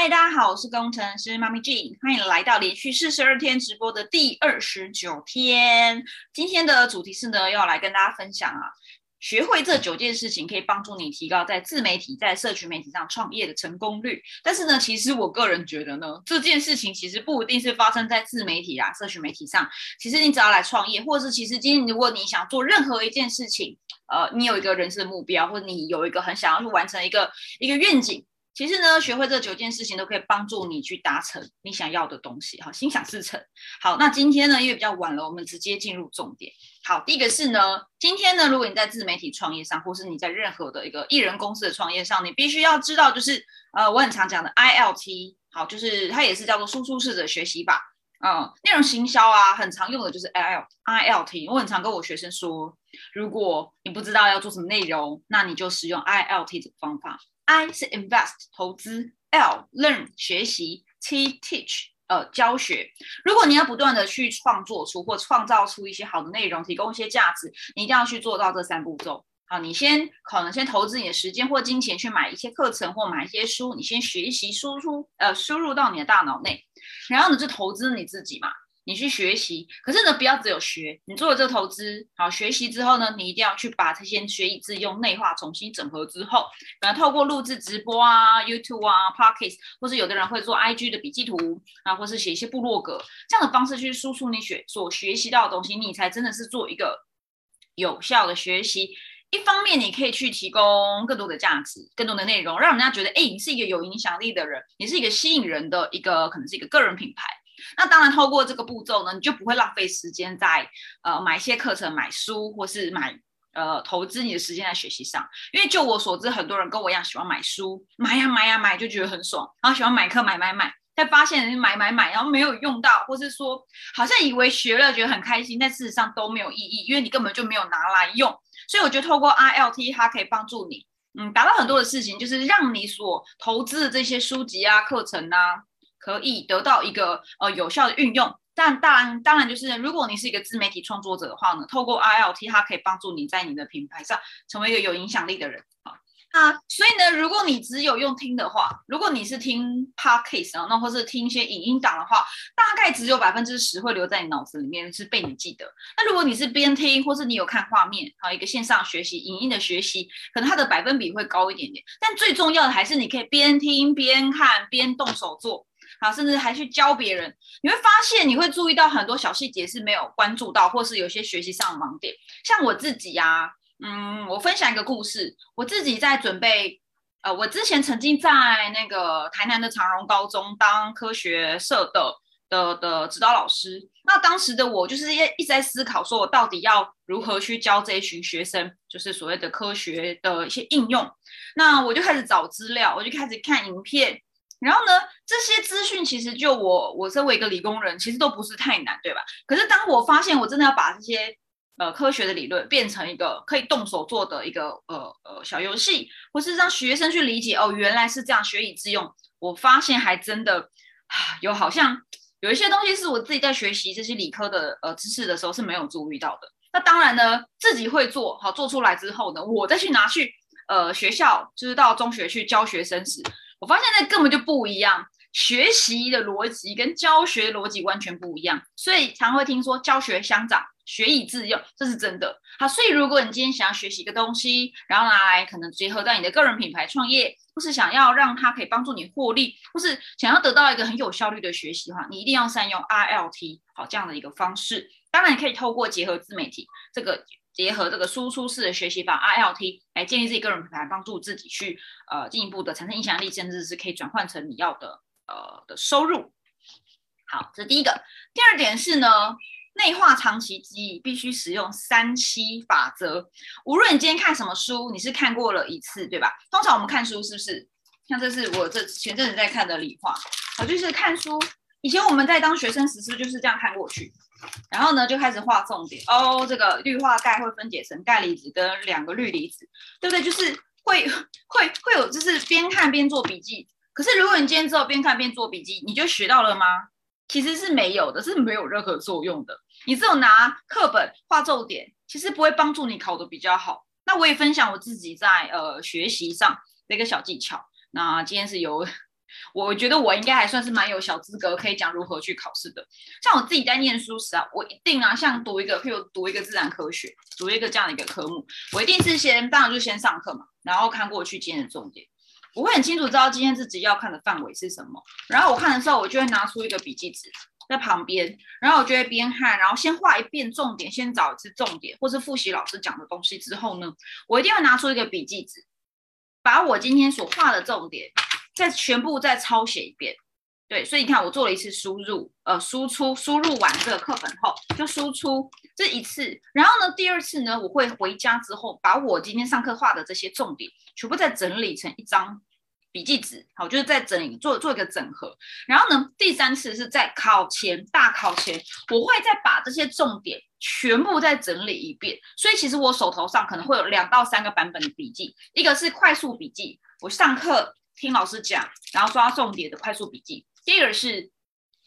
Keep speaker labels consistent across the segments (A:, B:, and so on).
A: 嗨，大家好，我是工程师妈咪 Jean，欢迎来到连续四十二天直播的第二十九天。今天的主题是呢，要来跟大家分享啊，学会这九件事情可以帮助你提高在自媒体、在社群媒体上创业的成功率。但是呢，其实我个人觉得呢，这件事情其实不一定是发生在自媒体啊、社群媒体上。其实你只要来创业，或是其实今天如果你想做任何一件事情，呃，你有一个人生的目标，或者你有一个很想要去完成一个一个愿景。其实呢，学会这九件事情都可以帮助你去达成你想要的东西，哈，心想事成。好，那今天呢，因为比较晚了，我们直接进入重点。好，第一个是呢，今天呢，如果你在自媒体创业上，或是你在任何的一个艺人公司的创业上，你必须要知道，就是呃，我很常讲的 I L T，好，就是它也是叫做输出式的学习法，嗯，内容行销啊，很常用的就是 I L I L T。我很常跟我学生说，如果你不知道要做什么内容，那你就使用 I L T 这个方法。I 是 invest 投资，L learn 学习，T teach 呃教学。如果你要不断的去创作出或创造出一些好的内容，提供一些价值，你一定要去做到这三步骤。好，你先可能先投资你的时间或金钱去买一些课程或买一些书，你先学习输出呃输入到你的大脑内，然后呢就投资你自己嘛。你去学习，可是呢，不要只有学。你做了这个投资，好学习之后呢，你一定要去把这些学以致用、内化、重新整合之后，可能透过录制直播啊、YouTube 啊、Podcast，或是有的人会做 IG 的笔记图啊，或是写一些部落格这样的方式去输出你学所学习到的东西，你才真的是做一个有效的学习。一方面，你可以去提供更多的价值、更多的内容，让人家觉得，哎，你是一个有影响力的人，你是一个吸引人的一个，可能是一个个人品牌。那当然，透过这个步骤呢，你就不会浪费时间在呃买一些课程、买书，或是买呃投资你的时间在学习上。因为就我所知，很多人跟我一样喜欢买书，买呀买呀买，就觉得很爽，然后喜欢买课买买买，但发现买买买，然后没有用到，或是说好像以为学了觉得很开心，但事实上都没有意义，因为你根本就没有拿来用。所以我觉得透过 I L T 它可以帮助你，嗯，达到很多的事情，就是让你所投资的这些书籍啊、课程啊。可以得到一个呃有效的运用，但当然当然就是如果你是一个自媒体创作者的话呢，透过 I L T 它可以帮助你在你的品牌上成为一个有影响力的人啊。那所以呢，如果你只有用听的话，如果你是听 podcast 啊，那或是听一些影音档的话，大概只有百分之十会留在你脑子里面是被你记得。那如果你是边听或是你有看画面，好一个线上学习影音的学习，可能它的百分比会高一点点。但最重要的还是你可以边听边看边动手做。好，甚至还去教别人，你会发现你会注意到很多小细节是没有关注到，或是有些学习上的盲点。像我自己呀，嗯，我分享一个故事，我自己在准备，呃，我之前曾经在那个台南的长荣高中当科学社的的的指导老师。那当时的我就是一一直在思考，说我到底要如何去教这一群学生，就是所谓的科学的一些应用。那我就开始找资料，我就开始看影片。然后呢，这些资讯其实就我我身为一个理工人，其实都不是太难，对吧？可是当我发现我真的要把这些呃科学的理论变成一个可以动手做的一个呃呃小游戏，或是让学生去理解哦，原来是这样，学以致用。我发现还真的有好像有一些东西是我自己在学习这些理科的呃知识的时候是没有注意到的。那当然呢，自己会做好做出来之后呢，我再去拿去呃学校，就是到中学去教学生时。我发现那根本就不一样，学习的逻辑跟教学逻辑完全不一样，所以常会听说教学相长，学以致用，这是真的。好，所以如果你今天想要学习一个东西，然后拿来可能结合在你的个人品牌创业，或是想要让它可以帮助你获利，或是想要得到一个很有效率的学习的话，你一定要善用 R L T 好这样的一个方式。当然，你可以透过结合自媒体这个。结合这个输出式的学习法 I L T 来建立自己个人品牌，帮助自己去呃进一步的产生影响力，甚至是可以转换成你要的呃的收入。好，这是第一个。第二点是呢，内化长期记忆必须使用三七法则。无论你今天看什么书，你是看过了一次，对吧？通常我们看书是不是？像这是我这前阵子在看的理化，我就是看书。以前我们在当学生时，是不是就是这样看过去？然后呢，就开始画重点哦。这个氯化钙会分解成钙离子跟两个氯离子，对不对？就是会会会有，就是边看边做笔记。可是如果你今天之后边看边做笔记，你就学到了吗？其实是没有的，是没有任何作用的。你只有拿课本画重点，其实不会帮助你考的比较好。那我也分享我自己在呃学习上的一个小技巧。那今天是由我觉得我应该还算是蛮有小资格可以讲如何去考试的。像我自己在念书时啊，我一定啊，像读一个，譬如读一个自然科学，读一个这样的一个科目，我一定是先，当然就先上课嘛，然后看过去今天的重点，我会很清楚知道今天自己要看的范围是什么。然后我看的时候，我就会拿出一个笔记纸在旁边，然后我就会边看，然后先画一遍重点，先找一次重点，或是复习老师讲的东西之后呢，我一定会拿出一个笔记纸，把我今天所画的重点。再全部再抄写一遍，对，所以你看我做了一次输入，呃，输出，输入完这个课本后就输出这一次，然后呢，第二次呢，我会回家之后把我今天上课画的这些重点全部再整理成一张笔记纸，好，就是在整理做做一个整合，然后呢，第三次是在考前大考前，我会再把这些重点全部再整理一遍，所以其实我手头上可能会有两到三个版本的笔记，一个是快速笔记，我上课。听老师讲，然后抓重点的快速笔记。第二个是，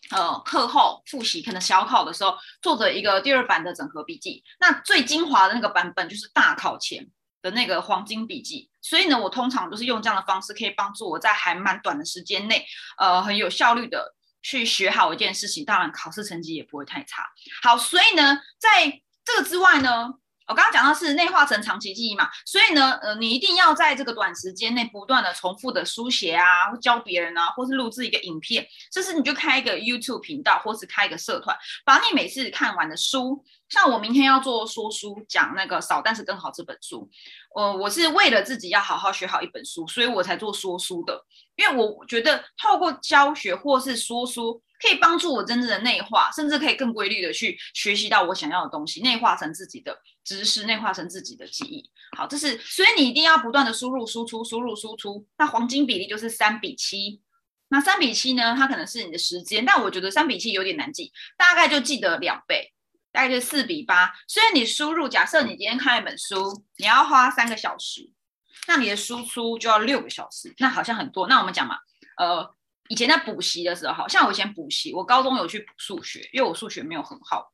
A: 呃，课后复习，可能小考的时候做的一个第二版的整合笔记。那最精华的那个版本就是大考前的那个黄金笔记。所以呢，我通常都是用这样的方式，可以帮助我在还蛮短的时间内，呃，很有效率的去学好一件事情。当然，考试成绩也不会太差。好，所以呢，在这个之外呢。我刚刚讲到是内化成长期记忆嘛，所以呢，呃，你一定要在这个短时间内不断的重复的书写啊，教别人啊，或是录制一个影片，这是你就开一个 YouTube 频道，或是开一个社团，把你每次看完的书，像我明天要做说书，讲那个少但是更好这本书，呃，我是为了自己要好好学好一本书，所以我才做说书的，因为我觉得透过教学或是说书。可以帮助我真正的内化，甚至可以更规律的去学习到我想要的东西，内化成自己的知识，内化成自己的记忆。好，这是所以你一定要不断的输入输出，输入输出。那黄金比例就是三比七。那三比七呢？它可能是你的时间，但我觉得三比七有点难记，大概就记得两倍，大概就四比八。所以你输入，假设你今天看一本书，你要花三个小时，那你的输出就要六个小时，那好像很多。那我们讲嘛，呃。以前在补习的时候，像我以前补习，我高中有去补数学，因为我数学没有很好。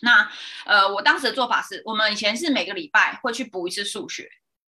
A: 那呃，我当时的做法是，我们以前是每个礼拜会去补一次数学。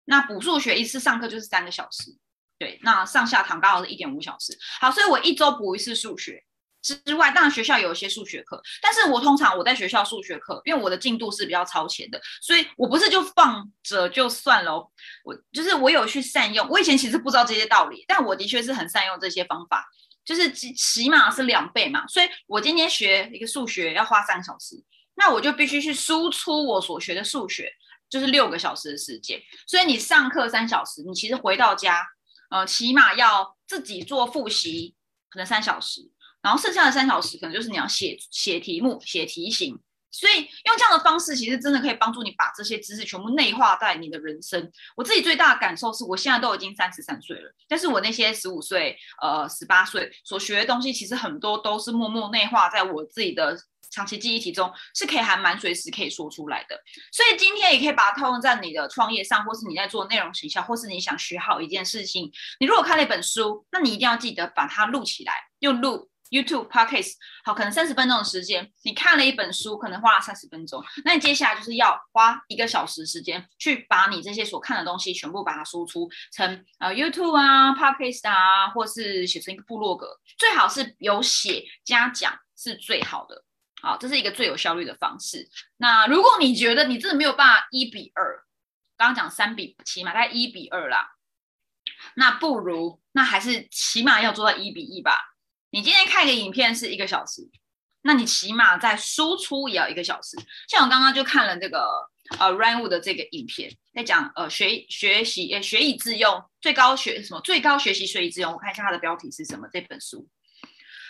A: 那补数学一次上课就是三个小时，对，那上下堂刚好是一点五小时。好，所以我一周补一次数学。之外，当然学校有一些数学课，但是我通常我在学校数学课，因为我的进度是比较超前的，所以我不是就放着就算了，我就是我有去善用。我以前其实不知道这些道理，但我的确是很善用这些方法，就是起起码是两倍嘛。所以我今天学一个数学要花三小时，那我就必须去输出我所学的数学，就是六个小时的时间。所以你上课三小时，你其实回到家，呃，起码要自己做复习，可能三小时。然后剩下的三小时，可能就是你要写写题目、写题型。所以用这样的方式，其实真的可以帮助你把这些知识全部内化在你的人生。我自己最大的感受是，我现在都已经三十三岁了，但是我那些十五岁、呃十八岁所学的东西，其实很多都是默默内化在我自己的长期记忆体中，是可以还蛮随时可以说出来的。所以今天也可以把它套用在你的创业上，或是你在做内容营销，或是你想学好一件事情。你如果看了一本书，那你一定要记得把它录起来，用录。YouTube podcast 好，可能三十分钟的时间，你看了一本书，可能花了三十分钟，那你接下来就是要花一个小时时间，去把你这些所看的东西全部把它输出成呃 YouTube 啊，podcast 啊，或是写成一个部落格，最好是有写加讲是最好的，好，这是一个最有效率的方式。那如果你觉得你真的没有办法一比二，刚刚讲三比七嘛，大概一比二啦，那不如那还是起码要做到一比一吧。你今天看一个影片是一个小时，那你起码在输出也要一个小时。像我刚刚就看了这个呃 Ryan Wu 的这个影片，在讲呃学学习呃学以致用，最高学什么最高学习学以致用。我看一下它的标题是什么？这本书，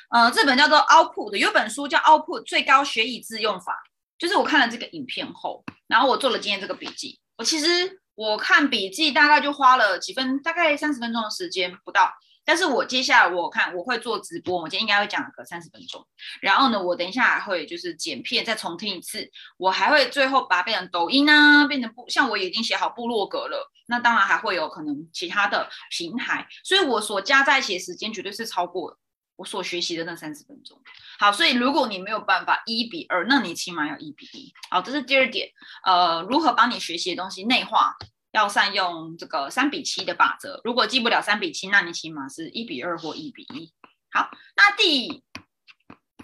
A: 呃，这本叫做 Output，有本书叫 Output 最高学以致用法。就是我看了这个影片后，然后我做了今天这个笔记。我其实我看笔记大概就花了几分，大概三十分钟的时间不到。但是我接下来我看我会做直播，我今天应该会讲个三十分钟。然后呢，我等一下还会就是剪片再重听一次，我还会最后把它变成抖音啊，变成部像我已经写好部落格了。那当然还会有可能其他的平台，所以我所加在一起的时间绝对是超过我所学习的那三十分钟。好，所以如果你没有办法一比二，那你起码要一比一。好，这是第二点。呃，如何把你学习的东西内化？要善用这个三比七的法则。如果记不了三比七，那你起码是一比二或一比一。好，那第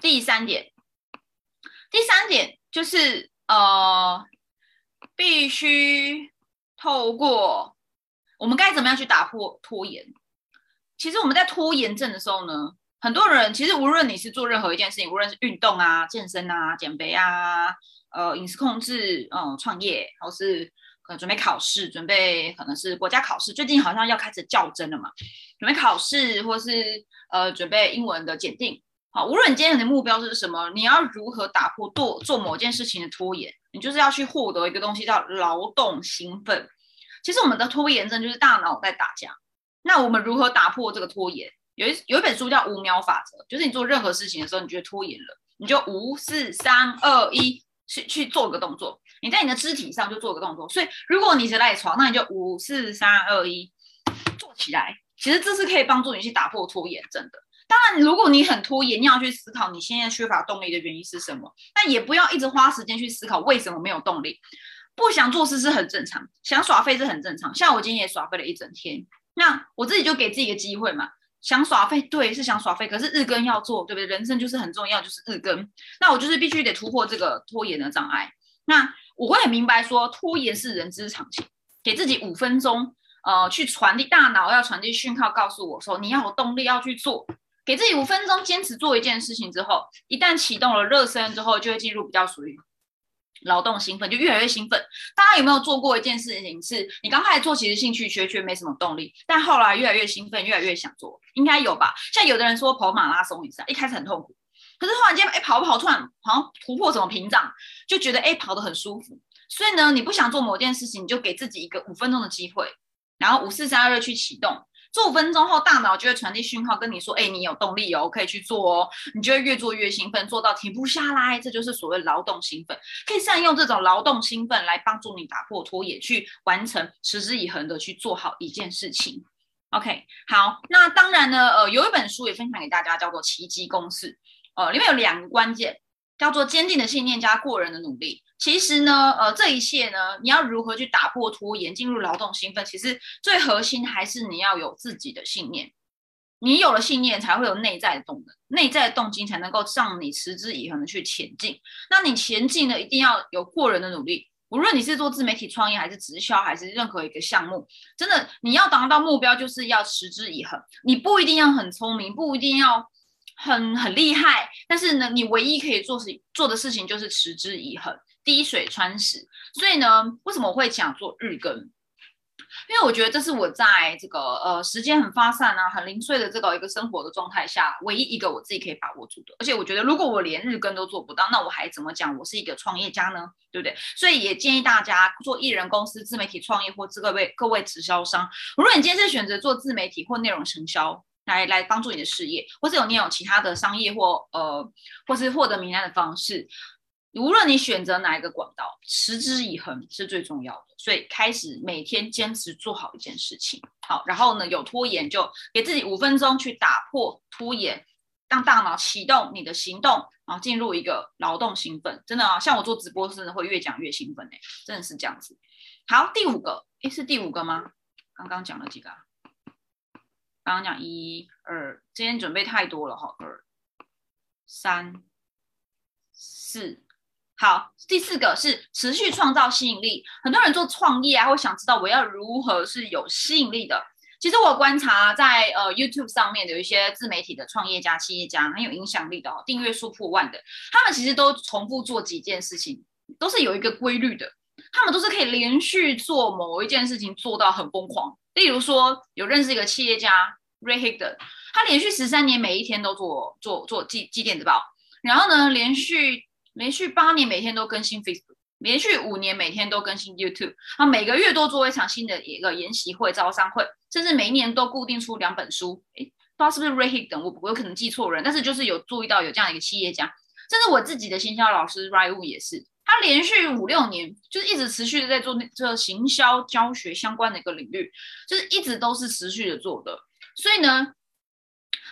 A: 第三点，第三点就是呃，必须透过我们该怎么样去打破拖延。其实我们在拖延症的时候呢，很多人其实无论你是做任何一件事情，无论是运动啊、健身啊、减肥啊、呃饮食控制、嗯创业，或是可能准备考试，准备可能是国家考试，最近好像要开始较真了嘛，准备考试或是呃准备英文的检定。好，无论你今天的目标是什么，你要如何打破做做某件事情的拖延，你就是要去获得一个东西叫劳动兴奋。其实我们的拖延症就是大脑在打架。那我们如何打破这个拖延？有一有一本书叫五秒法则，就是你做任何事情的时候，你觉得拖延了，你就五四三二一去去做个动作。你在你的肢体上就做个动作。所以如果你是赖床，那你就五四三二一坐起来。其实这是可以帮助你去打破拖延症的。当然，如果你很拖延，你要去思考你现在缺乏动力的原因是什么。但也不要一直花时间去思考为什么没有动力。不想做事是很正常，想耍废是很正常。像我今天也耍废了一整天。那我自己就给自己一个机会嘛，想耍废，对，是想耍废，可是日更要做，对不对？人生就是很重要，就是日更。那我就是必须得突破这个拖延的障碍。那我会很明白说，拖延是人之常情。给自己五分钟，呃，去传递大脑要传递讯号，告诉我说你要有动力要去做。给自己五分钟，坚持做一件事情之后，一旦启动了热身之后，就会进入比较属于。劳动兴奋就越来越兴奋。大家有没有做过一件事情？是你刚开始做，其实兴趣缺缺，没什么动力，但后来越来越兴奋，越来越想做，应该有吧？像有的人说跑马拉松比赛，一开始很痛苦，可是突然间，哎，跑不跑，突然好像突破什么屏障，就觉得哎，跑得很舒服。所以呢，你不想做某件事情，你就给自己一个五分钟的机会，然后五四三二去启动。做五分钟后，大脑就会传递讯号跟你说：“哎，你有动力哦，可以去做哦。”你就会越做越兴奋，做到停不下来。这就是所谓劳动兴奋，可以善用这种劳动兴奋来帮助你打破拖延，去完成持之以恒的去做好一件事情。OK，好，那当然呢，呃，有一本书也分享给大家，叫做《奇迹公式》，呃，里面有两个关键。叫做坚定的信念加过人的努力。其实呢，呃，这一切呢，你要如何去打破拖延，进入劳动兴奋？其实最核心还是你要有自己的信念。你有了信念，才会有内在的动能，内在的动机才能够让你持之以恒的去前进。那你前进呢，一定要有过人的努力。无论你是做自媒体创业，还是直销，还是任何一个项目，真的你要达到目标，就是要持之以恒。你不一定要很聪明，不一定要。很很厉害，但是呢，你唯一可以做事做的事情就是持之以恒，滴水穿石。所以呢，为什么我会想做日更？因为我觉得这是我在这个呃时间很发散啊、很零碎的这个一个生活的状态下，唯一一个我自己可以把握住的。而且我觉得，如果我连日更都做不到，那我还怎么讲我是一个创业家呢？对不对？所以也建议大家做艺人公司、自媒体创业或各位各位直销商，如果你今天是选择做自媒体或内容承销。来来帮助你的事业，或者有你有其他的商业或呃，或是获得名单的方式，无论你选择哪一个管道，持之以恒是最重要的。所以开始每天坚持做好一件事情，好，然后呢有拖延就给自己五分钟去打破拖延，让大脑启动你的行动，然后进入一个劳动兴奋。真的啊，像我做直播真的会越讲越兴奋哎，真的是这样子。好，第五个，诶，是第五个吗？刚刚讲了几个啊？刚刚讲一二，今天准备太多了哈，二三四，好，第四个是持续创造吸引力。很多人做创业啊，会想知道我要如何是有吸引力的。其实我观察在呃 YouTube 上面有一些自媒体的创业家、企业家很有影响力的哦，订阅数破万的，他们其实都重复做几件事情，都是有一个规律的。他们都是可以连续做某一件事情做到很疯狂。例如说，有认识一个企业家 Ray Higdon，他连续十三年每一天都做做做记记电子报，然后呢，连续连续八年每天都更新 Facebook，连续五年每天都更新 YouTube，他每个月都做一场新的一个研习会、招商会，甚至每一年都固定出两本书。诶，不知道是不是 Ray Higdon，我我有可能记错人，但是就是有注意到有这样一个企业家，甚至我自己的行销老师 Ray Wu 也是。他连续五六年，就是一直持续的在做这行销教学相关的一个领域，就是一直都是持续的做的。所以呢，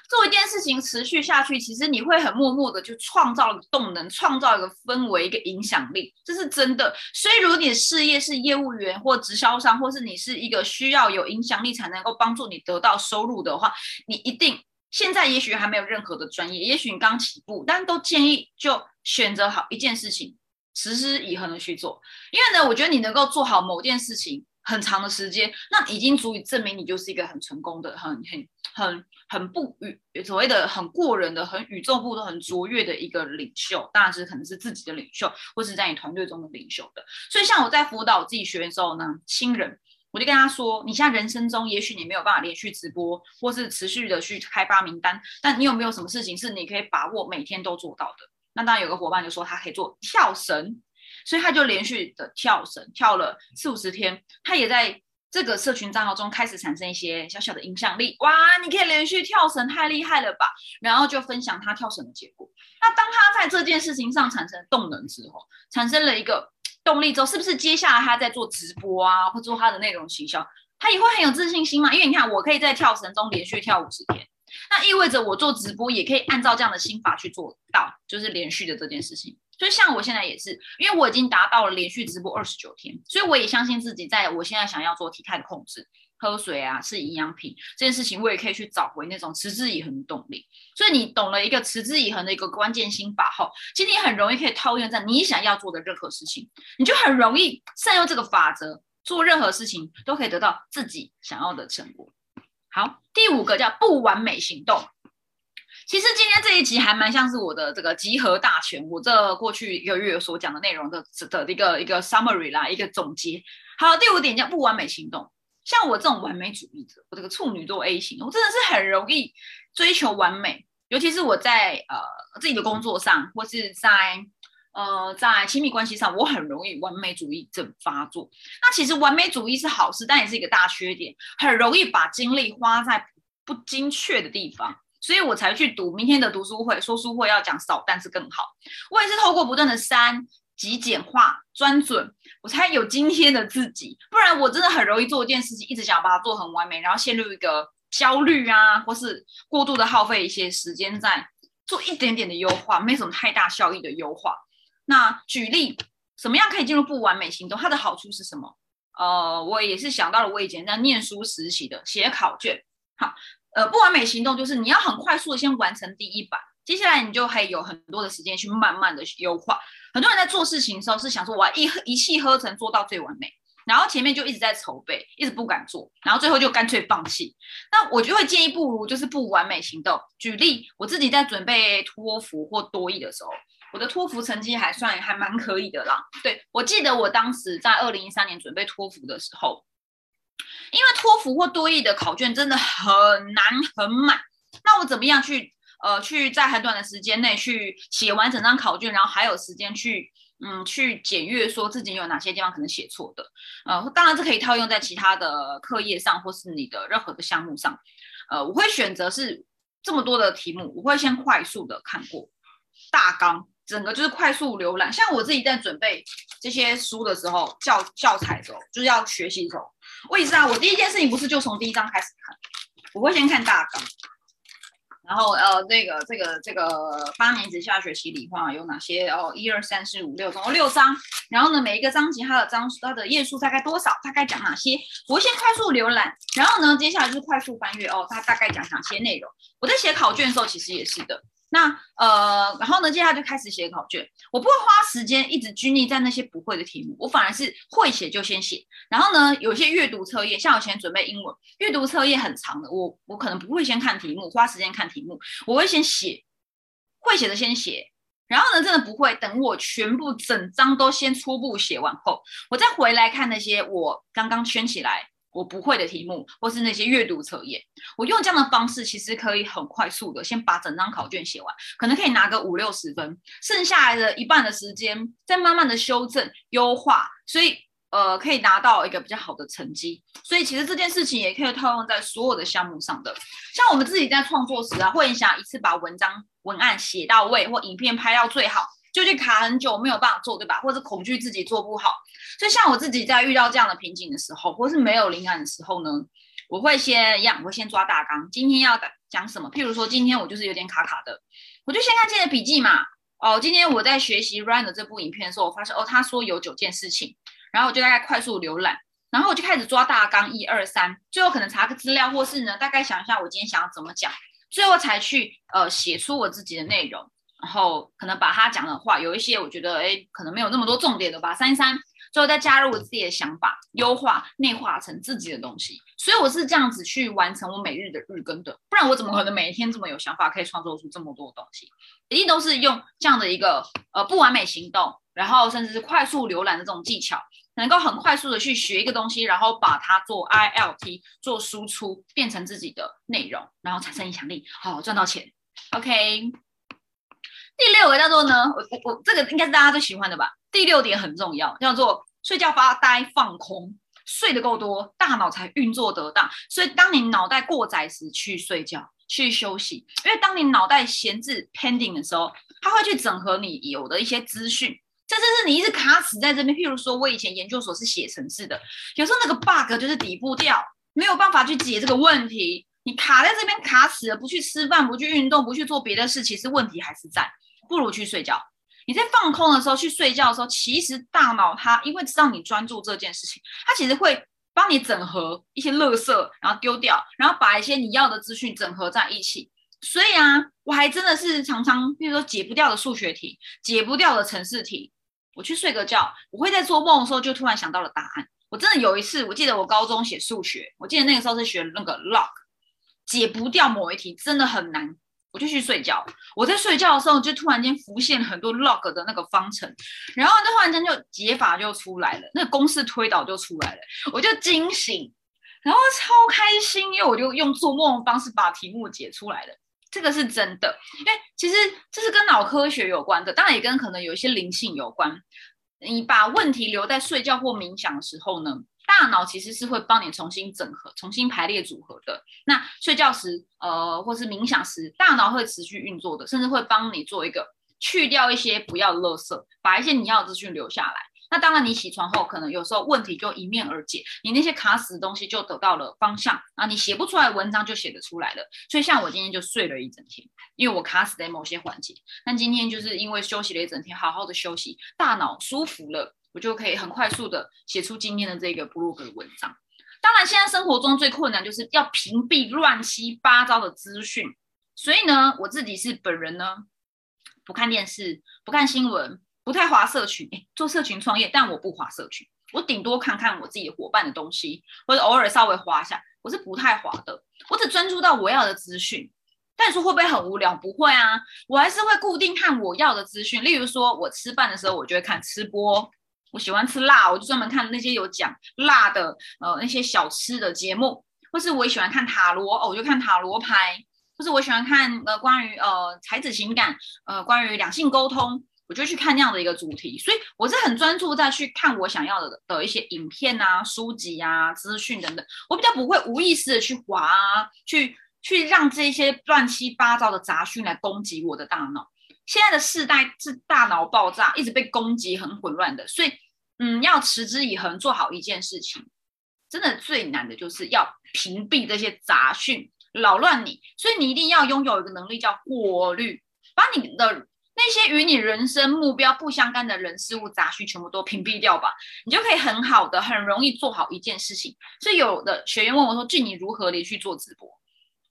A: 做一件事情持续下去，其实你会很默默的就创造了动能，创造一个氛围，一个影响力，这是真的。所以，如果你的事业是业务员或直销商，或是你是一个需要有影响力才能够帮助你得到收入的话，你一定现在也许还没有任何的专业，也许你刚起步，但都建议就选择好一件事情，持之以恒的去做。因为呢，我觉得你能够做好某件事情。很长的时间，那已经足以证明你就是一个很成功的、很很很很不与所谓的很过人的、很与众不同、很卓越的一个领袖。当然是可能是自己的领袖，或是在你团队中的领袖的。所以，像我在辅导我自己学员的时候呢，新人我就跟他说：，你现在人生中也许你没有办法连续直播，或是持续的去开发名单，但你有没有什么事情是你可以把握每天都做到的？那当然有个伙伴就说他可以做跳绳。所以他就连续的跳绳，跳了四五十天。他也在这个社群账号中开始产生一些小小的影响力。哇，你可以连续跳绳，太厉害了吧！然后就分享他跳绳的结果。那当他在这件事情上产生动能之后，产生了一个动力之后，是不是接下来他在做直播啊，或做他的内容行销，他也会很有自信心嘛？因为你看，我可以在跳绳中连续跳五十天，那意味着我做直播也可以按照这样的心法去做到，就是连续的这件事情。所以像我现在也是，因为我已经达到了连续直播二十九天，所以我也相信自己，在我现在想要做体态的控制、喝水啊、吃营养品这件事情，我也可以去找回那种持之以恒的动力。所以你懂了一个持之以恒的一个关键心法后，其实你很容易可以套用在你想要做的任何事情，你就很容易善用这个法则，做任何事情都可以得到自己想要的成果。好，第五个叫不完美行动。其实今天这一集还蛮像是我的这个集合大全，我这过去一个月所讲的内容的的一个一个 summary 啦，一个总结。好，第五点叫不完美行动。像我这种完美主义者，我这个处女座 A 型，我真的是很容易追求完美，尤其是我在呃自己的工作上，或是在呃在亲密关系上，我很容易完美主义症发作。那其实完美主义是好事，但也是一个大缺点，很容易把精力花在不精确的地方。所以我才去读明天的读书会，说书会要讲少，但是更好。我也是透过不断的删、极简化、专准，我才有今天的自己。不然我真的很容易做一件事情，一直想把它做很完美，然后陷入一个焦虑啊，或是过度的耗费一些时间在做一点点的优化，没什么太大效益的优化。那举例，什么样可以进入不完美行动？它的好处是什么？呃，我也是想到了我以前在念书时期的写考卷，好。呃，不完美行动就是你要很快速的先完成第一版，接下来你就可以有很多的时间去慢慢的优化。很多人在做事情的时候是想说，我要一一气呵成做到最完美，然后前面就一直在筹备，一直不敢做，然后最后就干脆放弃。那我就会建议，不如就是不完美行动。举例，我自己在准备托福或多义的时候，我的托福成绩还算还蛮可以的啦。对我记得我当时在二零一三年准备托福的时候。因为托福或多义的考卷真的很难很满，那我怎么样去呃去在很短的时间内去写完整张考卷，然后还有时间去嗯去检阅说自己有哪些地方可能写错的，呃当然这可以套用在其他的课业上或是你的任何的项目上，呃我会选择是这么多的题目，我会先快速的看过。大纲，整个就是快速浏览。像我自己在准备这些书的时候，教教材的时候，就是要学习的时候。我也是啊，我第一件事情不是就从第一章开始看，我会先看大纲，然后呃，这个这个这个八年级下学期理化有哪些？哦，一二三四五六，总共六章。然后呢，每一个章节它的章它的页数大概多少？大概讲哪些？我会先快速浏览，然后呢，接下来就是快速翻阅哦，它大概讲哪些内容？我在写考卷的时候其实也是的。那呃，然后呢，接下来就开始写考卷。我不会花时间一直拘泥在那些不会的题目，我反而是会写就先写。然后呢，有些阅读测验，像我以前准备英文，阅读测验很长的，我我可能不会先看题目，花时间看题目，我会先写，会写的先写。然后呢，真的不会，等我全部整张都先初步写完后，我再回来看那些我刚刚圈起来。我不会的题目，或是那些阅读测验，我用这样的方式，其实可以很快速的先把整张考卷写完，可能可以拿个五六十分，剩下来的一半的时间再慢慢的修正优化，所以呃可以拿到一个比较好的成绩。所以其实这件事情也可以套用在所有的项目上的，像我们自己在创作时啊，会想一次把文章文案写到位，或影片拍到最好。就去卡很久没有办法做，对吧？或者恐惧自己做不好，所以像我自己在遇到这样的瓶颈的时候，或是没有灵感的时候呢，我会先一样，我会先抓大纲，今天要讲什么。譬如说，今天我就是有点卡卡的，我就先看今天的笔记嘛。哦，今天我在学习 Run 的这部影片的时候，我发现哦，他说有九件事情，然后我就大概快速浏览，然后我就开始抓大纲，一二三，最后可能查个资料，或是呢，大概想一下我今天想要怎么讲，最后才去呃写出我自己的内容，然后可能把他讲的话，有一些我觉得哎，可能没有那么多重点的吧，删一删。最后再加入我自己的想法，优化内化成自己的东西，所以我是这样子去完成我每日的日更的，不然我怎么可能每一天这么有想法，可以创作出这么多东西？一定都是用这样的一个呃不完美行动，然后甚至是快速浏览的这种技巧，能够很快速的去学一个东西，然后把它做 I L T 做输出，变成自己的内容，然后产生影响力，好赚到钱。OK，第六个叫做呢，我我我这个应该是大家最喜欢的吧。第六点很重要，叫做睡觉发呆放空，睡得够多，大脑才运作得当。所以，当你脑袋过载时，去睡觉，去休息。因为当你脑袋闲置 pending 的时候，它会去整合你有的一些资讯，甚至是你一直卡死在这边。譬如说，我以前研究所是写程式的，有时候那个 bug 就是底部掉，没有办法去解这个问题，你卡在这边卡死了，不去吃饭，不去运动，不去做别的事，其实问题还是在，不如去睡觉。你在放空的时候去睡觉的时候，其实大脑它因为知道你专注这件事情，它其实会帮你整合一些垃圾，然后丢掉，然后把一些你要的资讯整合在一起。所以啊，我还真的是常常，比如说解不掉的数学题，解不掉的程式题，我去睡个觉，我会在做梦的时候就突然想到了答案。我真的有一次，我记得我高中写数学，我记得那个时候是学那个 log，解不掉某一题真的很难。我就去睡觉，我在睡觉的时候就突然间浮现很多 log 的那个方程，然后就突然间就解法就出来了，那公式推导就出来了，我就惊醒，然后超开心，因为我就用做梦的方式把题目解出来了，这个是真的，因为其实这是跟脑科学有关的，当然也跟可能有一些灵性有关。你把问题留在睡觉或冥想的时候呢？大脑其实是会帮你重新整合、重新排列组合的。那睡觉时，呃，或是冥想时，大脑会持续运作的，甚至会帮你做一个去掉一些不要的垃圾，把一些你要的资讯留下来。那当然，你起床后，可能有时候问题就迎面而解，你那些卡死的东西就得到了方向啊，你写不出来文章就写得出来了。所以，像我今天就睡了一整天，因为我卡死在某些环节。但今天就是因为休息了一整天，好好的休息，大脑舒服了。我就可以很快速的写出今天的这个 blog 的文章。当然，现在生活中最困难就是要屏蔽乱七八糟的资讯。所以呢，我自己是本人呢，不看电视，不看新闻，不太划社群。哎，做社群创业，但我不划社群，我顶多看看我自己的伙伴的东西，或者偶尔稍微划一下。我是不太划的，我只专注到我要的资讯。但你说会不会很无聊？不会啊，我还是会固定看我要的资讯。例如说，我吃饭的时候，我就会看吃播。我喜欢吃辣，我就专门看那些有讲辣的，呃，那些小吃的节目，或是我也喜欢看塔罗，哦，我就看塔罗牌，或是我喜欢看呃关于呃才子情感，呃关于两性沟通，我就去看那样的一个主题，所以我是很专注在去看我想要的的一些影片啊、书籍啊、资讯等等，我比较不会无意识的去滑，去去让这些乱七八糟的杂讯来攻击我的大脑。现在的世代是大脑爆炸，一直被攻击，很混乱的，所以，嗯，要持之以恒做好一件事情，真的最难的就是要屏蔽这些杂讯扰乱你，所以你一定要拥有一个能力叫过滤，把你的那些与你人生目标不相干的人事物杂讯全部都屏蔽掉吧，你就可以很好的、很容易做好一件事情。所以有的学员问我说：“俊，你如何连续做直播？”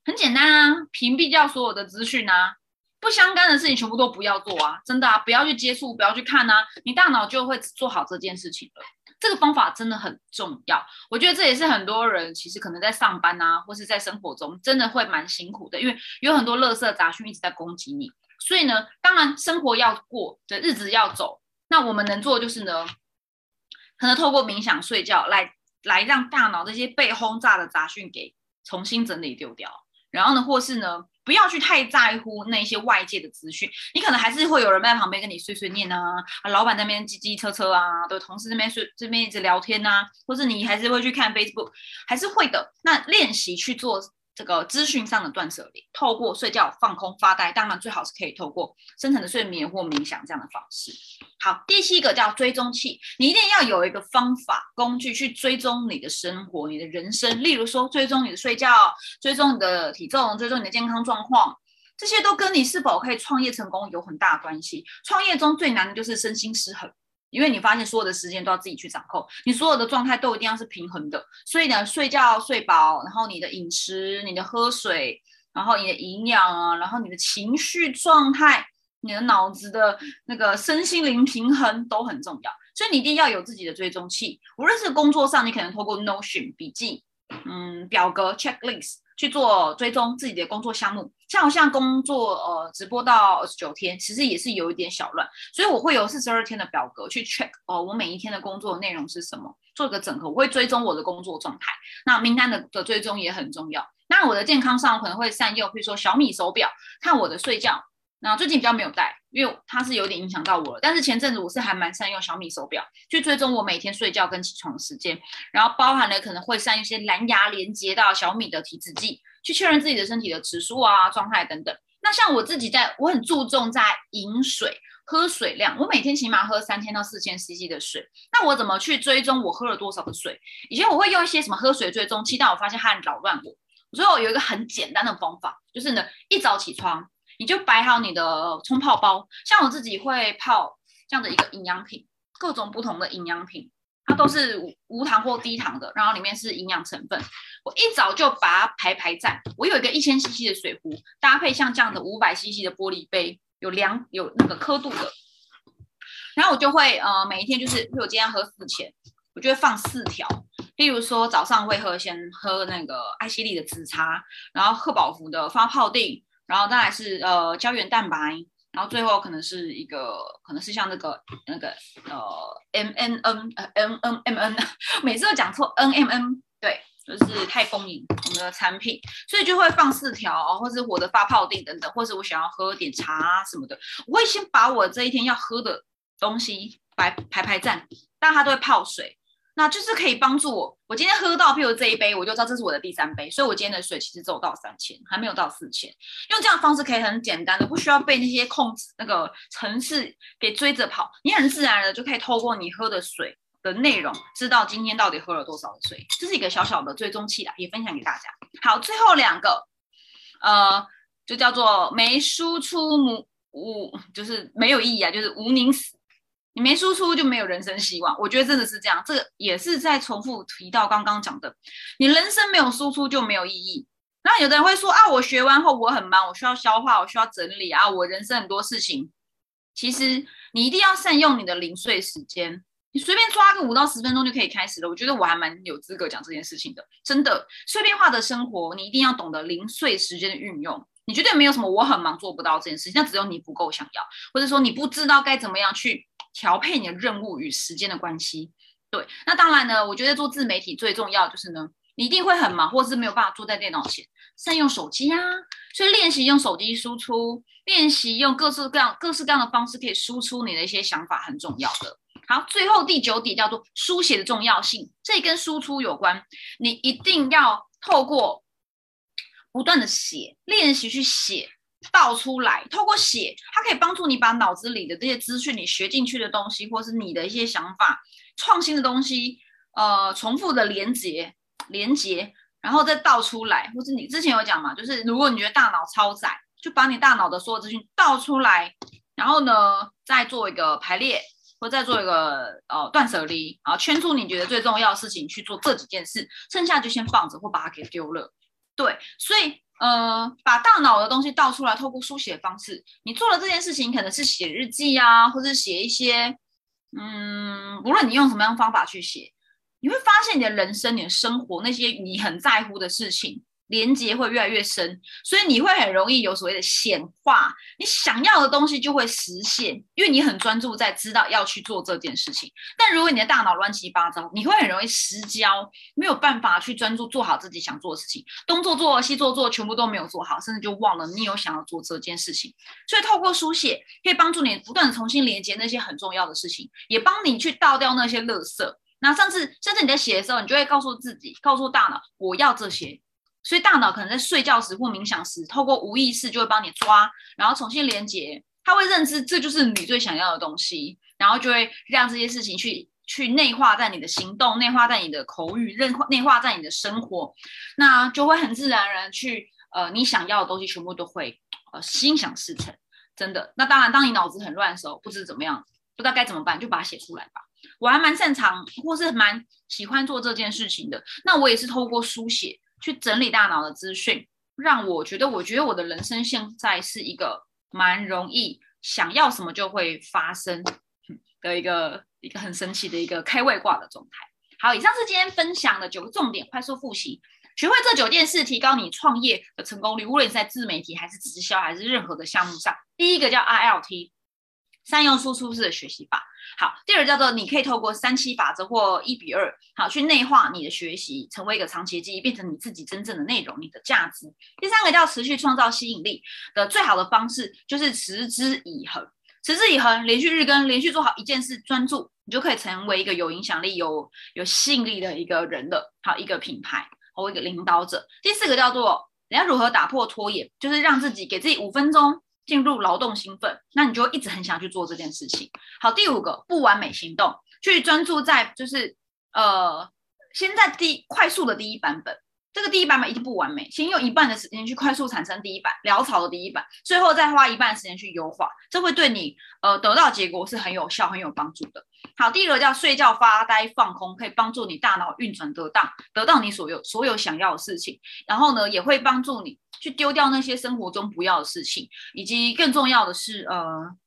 A: 很简单啊，屏蔽掉所有的资讯啊。不相干的事情全部都不要做啊！真的啊，不要去接触，不要去看啊，你大脑就会做好这件事情了。这个方法真的很重要，我觉得这也是很多人其实可能在上班啊，或是在生活中真的会蛮辛苦的，因为有很多垃圾杂讯一直在攻击你。所以呢，当然生活要过的日子要走，那我们能做的就是呢，可能透过冥想、睡觉来来让大脑这些被轰炸的杂讯给重新整理丢掉，然后呢，或是呢。不要去太在乎那些外界的资讯，你可能还是会有人在旁边跟你碎碎念啊，啊，老板那边叽叽车车啊，对，同事那边是这边一直聊天啊，或是你还是会去看 Facebook，还是会的。那练习去做这个资讯上的断舍离，透过睡觉放空发呆，当然最好是可以透过深层的睡眠或冥想这样的方式。好，第七个叫追踪器，你一定要有一个方法工具去追踪你的生活、你的人生，例如说追踪你的睡觉、追踪你的体重、追踪你的健康状况，这些都跟你是否可以创业成功有很大关系。创业中最难的就是身心失衡。因为你发现所有的时间都要自己去掌控，你所有的状态都一定要是平衡的。所以呢，睡觉睡饱，然后你的饮食、你的喝水，然后你的营养啊，然后你的情绪状态、你的脑子的那个身心灵平衡都很重要。所以你一定要有自己的追踪器，无论是工作上，你可能透过 Notion 笔记、嗯表格 checklist。去做追踪自己的工作项目，像我现在工作呃直播到二十九天，其实也是有一点小乱，所以我会有四十二天的表格去 check 哦，我每一天的工作内容是什么，做个整合，我会追踪我的工作状态。那名单的的追踪也很重要。那我的健康上可能会善用，比如说小米手表，看我的睡觉。那最近比较没有戴，因为它是有点影响到我了。但是前阵子我是还蛮善用小米手表去追踪我每天睡觉跟起床时间，然后包含了可能会善用一些蓝牙连接到小米的体脂计，去确认自己的身体的指数啊、状态等等。那像我自己在，我很注重在饮水、喝水量，我每天起码喝三千到四千 CC 的水。那我怎么去追踪我喝了多少的水？以前我会用一些什么喝水追踪器，但我发现它很扰乱我，所以我有一个很简单的方法，就是呢，一早起床。你就摆好你的冲泡包，像我自己会泡这样的一个营养品，各种不同的营养品，它都是无糖或低糖的，然后里面是营养成分。我一早就把它排排站，我有一个一千 CC 的水壶，搭配像这样的五百 CC 的玻璃杯，有量有那个刻度的，然后我就会呃每一天就是，比如果今天喝四千，我就会放四条，例如说早上会喝先喝那个艾希利的紫茶，然后贺宝福的发泡定。然后再来是呃胶原蛋白，然后最后可能是一个可能是像那个那个呃 M N N 呃 M N M N，每次都讲错 N M N，对，就是太丰盈我们的产品，所以就会放四条，或是我的发泡定等等，或是我想要喝点茶什么的，我会先把我这一天要喝的东西排排排站，但它都会泡水。那就是可以帮助我，我今天喝到，譬如这一杯，我就知道这是我的第三杯，所以我今天的水其实只有到三千，还没有到四千。用这样方式可以很简单的，不需要被那些控制那个城市给追着跑，你很自然的就可以透过你喝的水的内容，知道今天到底喝了多少的水。这是一个小小的追踪器啦，也分享给大家。好，最后两个，呃，就叫做没输出无无，就是没有意义啊，就是无宁死。你没输出就没有人生希望，我觉得真的是这样。这个也是在重复提到刚刚讲的，你人生没有输出就没有意义。那有的人会说啊，我学完后我很忙，我需要消化，我需要整理啊，我人生很多事情。其实你一定要善用你的零碎时间，你随便抓个五到十分钟就可以开始了。我觉得我还蛮有资格讲这件事情的，真的。碎片化的生活，你一定要懂得零碎时间的运用。你绝对没有什么我很忙做不到这件事情，那只有你不够想要，或者说你不知道该怎么样去。调配你的任务与时间的关系，对，那当然呢，我觉得做自媒体最重要就是呢，你一定会很忙，或者是没有办法坐在电脑前，善用手机啊，所以练习用手机输出，练习用各式各样、各式各样的方式可以输出你的一些想法，很重要的。好，最后第九点叫做书写的重要性，这跟输出有关，你一定要透过不断的写，练习去写。倒出来，透过写，它可以帮助你把脑子里的这些资讯，你学进去的东西，或是你的一些想法、创新的东西，呃，重复的连接、连接，然后再倒出来，或是你之前有讲嘛，就是如果你觉得大脑超载，就把你大脑的所有资讯倒出来，然后呢，再做一个排列，或再做一个呃断舍离，啊圈出你觉得最重要的事情去做这几件事，剩下就先放着或把它给丢了。对，所以。呃，把大脑的东西倒出来，透过书写方式，你做了这件事情，可能是写日记啊，或者写一些，嗯，无论你用什么样方法去写，你会发现你的人生、你的生活那些你很在乎的事情。连接会越来越深，所以你会很容易有所谓的显化，你想要的东西就会实现，因为你很专注在知道要去做这件事情。但如果你的大脑乱七八糟，你会很容易失焦，没有办法去专注做好自己想做的事情，东做做西做做，全部都没有做好，甚至就忘了你有想要做这件事情。所以透过书写，可以帮助你不断重新连接那些很重要的事情，也帮你去倒掉那些垃圾。那甚至甚至你在写的时候，你就会告诉自己，告诉大脑，我要这些。所以大脑可能在睡觉时或冥想时，透过无意识就会帮你抓，然后重新连接，他会认知这就是你最想要的东西，然后就会让这些事情去去内化在你的行动，内化在你的口语，内化内化在你的生活，那就会很自然而然去呃你想要的东西全部都会呃心想事成，真的。那当然，当你脑子很乱的时候，不知怎么样，不知道该怎么办，就把它写出来吧。我还蛮擅长或是蛮喜欢做这件事情的。那我也是透过书写去整理大脑的资讯，让我觉得，我觉得我的人生现在是一个蛮容易想要什么就会发生的一个一个很神奇的一个开外挂的状态。好，以上是今天分享的九个重点，快速复习，学会这九件事，提高你创业的成功率，无论是在自媒体还是直销还是任何的项目上。第一个叫 RLT。善用输出式的学习法，好。第二叫做你可以透过三七法则或一比二，好去内化你的学习，成为一个长期记忆，变成你自己真正的内容，你的价值。第三个叫持续创造吸引力的最好的方式就是持之以恒，持之以恒，连续日更，连续做好一件事，专注，你就可以成为一个有影响力、有有吸引力的一个人的，好一个品牌或一个领导者。第四个叫做你要如何打破拖延，就是让自己给自己五分钟。进入劳动兴奋，那你就一直很想去做这件事情。好，第五个不完美行动，去专注在就是呃，先在第快速的第一版本。这个第一版本一定不完美，先用一半的时间去快速产生第一版潦草的第一版，最后再花一半时间去优化，这会对你呃得到结果是很有效、很有帮助的。好，第一个叫睡觉、发呆、放空，可以帮助你大脑运转得当，得到你所有所有想要的事情。然后呢，也会帮助你去丢掉那些生活中不要的事情，以及更重要的是呃。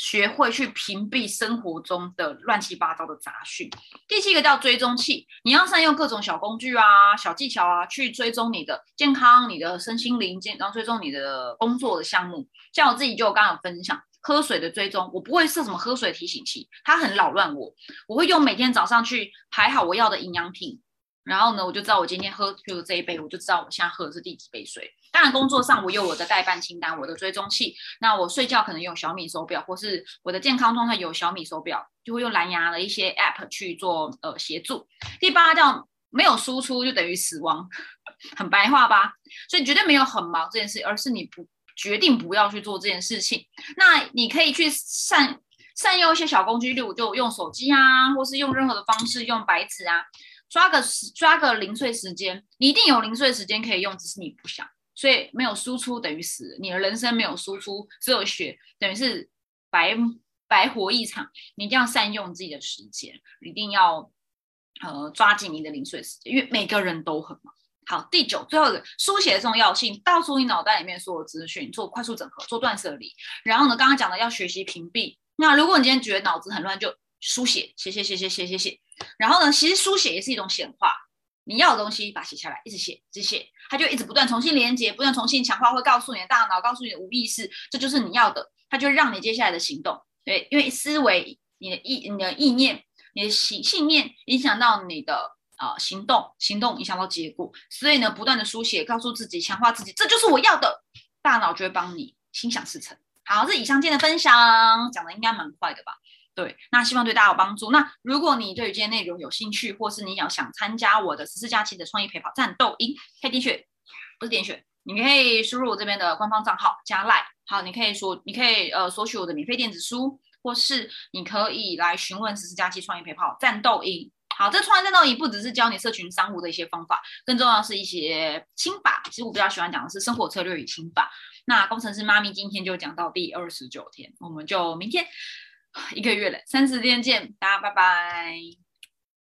A: 学会去屏蔽生活中的乱七八糟的杂讯。第七个叫追踪器，你要善用各种小工具啊、小技巧啊，去追踪你的健康、你的身心灵健，然后追踪你的工作的项目。像我自己就刚刚分享喝水的追踪，我不会设什么喝水提醒器，它很扰乱我。我会用每天早上去排好我要的营养品。然后呢，我就知道我今天喝就这一杯，我就知道我现在喝的是第几杯水。当然，工作上我有我的代办清单，我的追踪器。那我睡觉可能用小米手表，或是我的健康状态有小米手表，就会用蓝牙的一些 App 去做呃协助。第八叫没有输出就等于死亡，很白话吧？所以绝对没有很忙这件事，而是你不决定不要去做这件事情。那你可以去善善用一些小工具，例如就用手机啊，或是用任何的方式，用白纸啊。抓个抓个零碎时间，你一定有零碎时间可以用，只是你不想，所以没有输出等于死，你的人生没有输出，只有血，等于是白白活一场。你一定要善用自己的时间，一定要呃抓紧你的零碎时间，因为每个人都很忙。好，第九，最后一个书写的重要性，倒出你脑袋里面所有资讯，做快速整合，做断舍离。然后呢，刚刚讲的要学习屏蔽。那如果你今天觉得脑子很乱，就书写，写写写写写写写。然后呢，其实书写也是一种显化，你要的东西把它写下来，一直写，一直写，它就一直不断重新连接，不断重新强化，会告诉你的大脑，告诉你的无意识，这就是你要的，它就让你接下来的行动。对，因为思维、你的意、你的意念、你的信信念影响到你的啊行动，行动影响到结果，所以呢，不断的书写，告诉自己，强化自己，这就是我要的，大脑就会帮你心想事成。好，这以上今天的分享讲的应该蛮快的吧？对，那希望对大家有帮助。那如果你对于今天内容有兴趣，或是你要想参加我的十四假期的创意陪跑战斗营，可以点选，不是点选，你可以输入我这边的官方账号加赖。好，你可以说，你可以呃索取我的免费电子书，或是你可以来询问十四假期创意陪跑战斗营。好，这创业战斗营不只是教你社群商务的一些方法，更重要是一些心法。其实我比较喜欢讲的是生活策略与心法。那工程师妈咪今天就讲到第二十九天，我们就明天。一个月了，三十天见，大家拜拜。